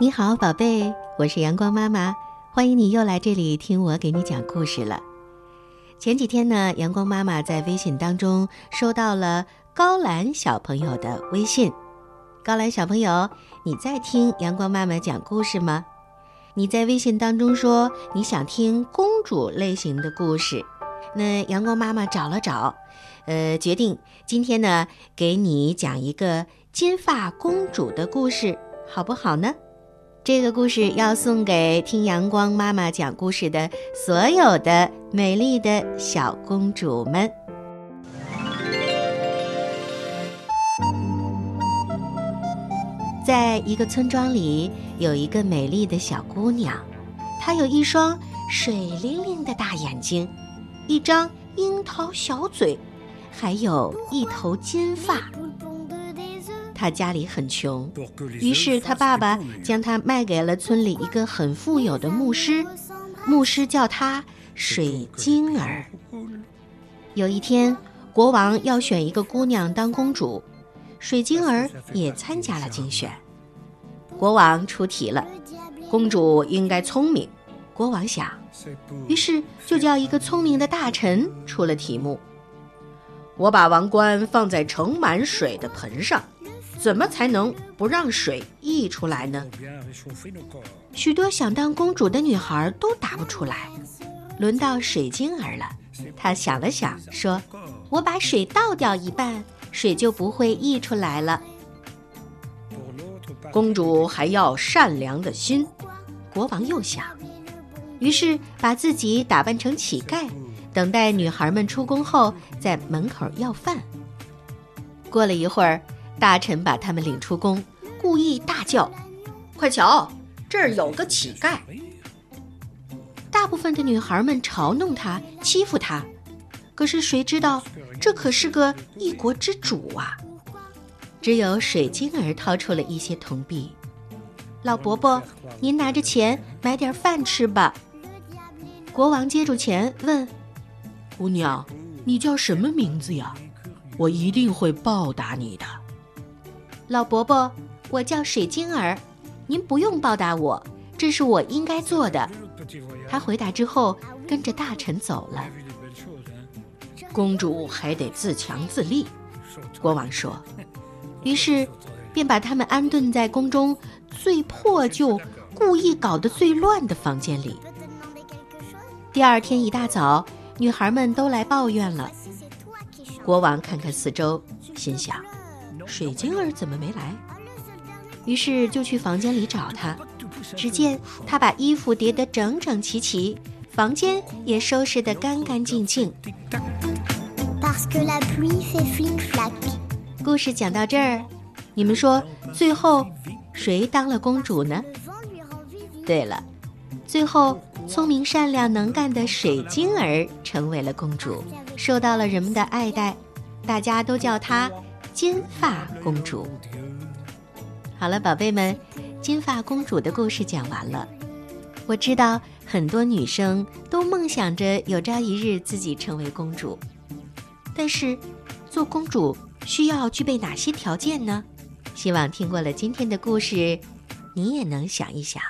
你好，宝贝，我是阳光妈妈，欢迎你又来这里听我给你讲故事了。前几天呢，阳光妈妈在微信当中收到了高兰小朋友的微信。高兰小朋友，你在听阳光妈妈讲故事吗？你在微信当中说你想听公主类型的故事，那阳光妈妈找了找，呃，决定今天呢给你讲一个金发公主的故事，好不好呢？这个故事要送给听阳光妈妈讲故事的所有的美丽的小公主们。在一个村庄里，有一个美丽的小姑娘，她有一双水灵灵的大眼睛，一张樱桃小嘴，还有一头金发。他家里很穷，于是他爸爸将他卖给了村里一个很富有的牧师。牧师叫他水晶儿。有一天，国王要选一个姑娘当公主，水晶儿也参加了竞选。国王出题了，公主应该聪明。国王想，于是就叫一个聪明的大臣出了题目。我把王冠放在盛满水的盆上。怎么才能不让水溢出来呢？许多想当公主的女孩都答不出来。轮到水晶儿了，她想了想，说：“我把水倒掉一半，水就不会溢出来了。”公主还要善良的心。国王又想，于是把自己打扮成乞丐，等待女孩们出宫后，在门口要饭。过了一会儿。大臣把他们领出宫，故意大叫：“快瞧，这儿有个乞丐！”大部分的女孩们嘲弄他，欺负他。可是谁知道，这可是个一国之主啊！只有水晶儿掏出了一些铜币。老伯伯，您拿着钱买点饭吃吧。国王接住钱，问：“姑娘，你叫什么名字呀？我一定会报答你的。”老伯伯，我叫水晶儿，您不用报答我，这是我应该做的。他回答之后，跟着大臣走了。公主还得自强自立，国王说。于是，便把他们安顿在宫中最破旧、故意搞得最乱的房间里。第二天一大早，女孩们都来抱怨了。国王看看四周，心想。水晶儿怎么没来？于是就去房间里找她。只见她把衣服叠得整整齐齐，房间也收拾得干干净净。故事讲到这儿，你们说最后谁当了公主呢？对了，最后聪明、善良、能干的水晶儿成为了公主，受到了人们的爱戴，大家都叫她。金发公主，好了，宝贝们，金发公主的故事讲完了。我知道很多女生都梦想着有朝一日自己成为公主，但是做公主需要具备哪些条件呢？希望听过了今天的故事，你也能想一想。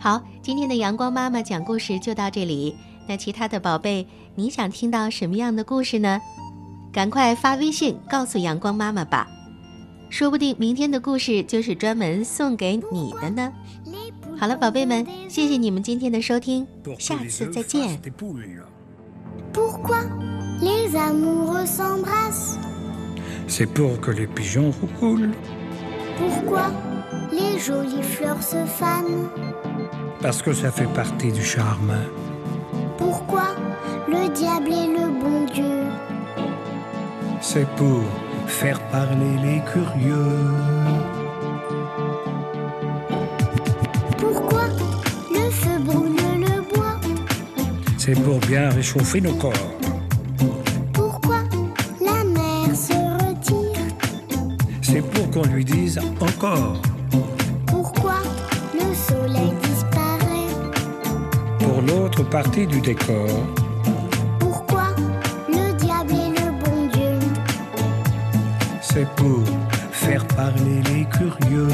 好，今天的阳光妈妈讲故事就到这里。那其他的宝贝，你想听到什么样的故事呢？赶快发微信告诉阳光妈妈吧，说不定明天的故事就是专门送给你的呢。好了，宝贝们，谢谢你们今天的收听，下次再见。c'est pour faire parler les curieux. Pourquoi le feu brûle le bois? C'est pour bien réchauffer nos corps. Pourquoi la mer se retire? C'est pour qu'on lui dise encore. Pourquoi le soleil disparaît? Pour l'autre partie du décor. C'est pour faire parler les curieux.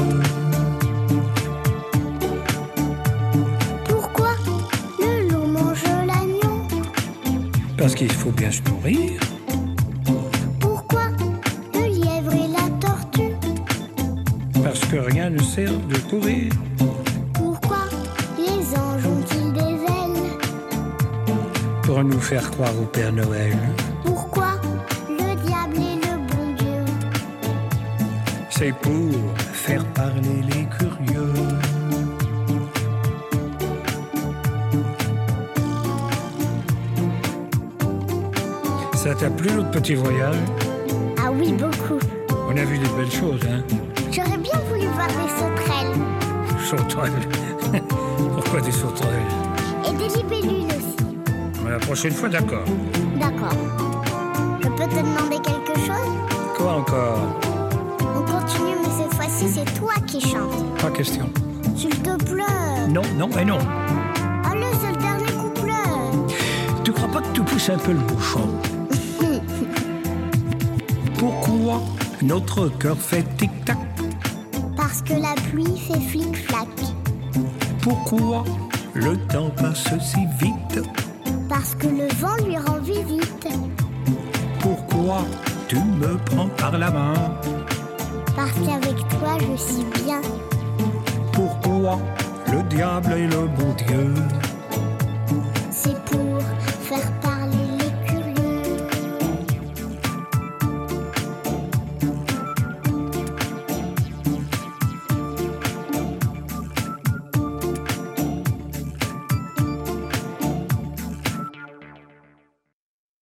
Pourquoi le loup mange l'agneau? Parce qu'il faut bien se nourrir. Pourquoi le lièvre et la tortue? Parce que rien ne sert de courir. Pourquoi les anges ont-ils des ailes? Pour nous faire croire au Père Noël. Pourquoi C'est pour faire parler les curieux. Ça t'a plu notre petit voyage? Ah oui, beaucoup. On a vu des belles choses, hein? J'aurais bien voulu voir des sauterelles Sauterelles? Pourquoi des sauterelles? Et des libellules aussi. La prochaine fois, d'accord. D'accord. Je peux te demander quelque chose? Quoi encore? Qui. Pas question. S'il te plaît. Non, non et non. Allez, c'est le dernier couplet. Tu crois pas que tu pousses un peu le bouchon? Pourquoi notre cœur fait tic-tac? Parce que la pluie fait flic-flac. Pourquoi le temps passe si vite? Parce que le vent lui rend visite. Pourquoi tu me prends par la main? Je suis bien. Pourquoi le diable est le bon Dieu C'est pour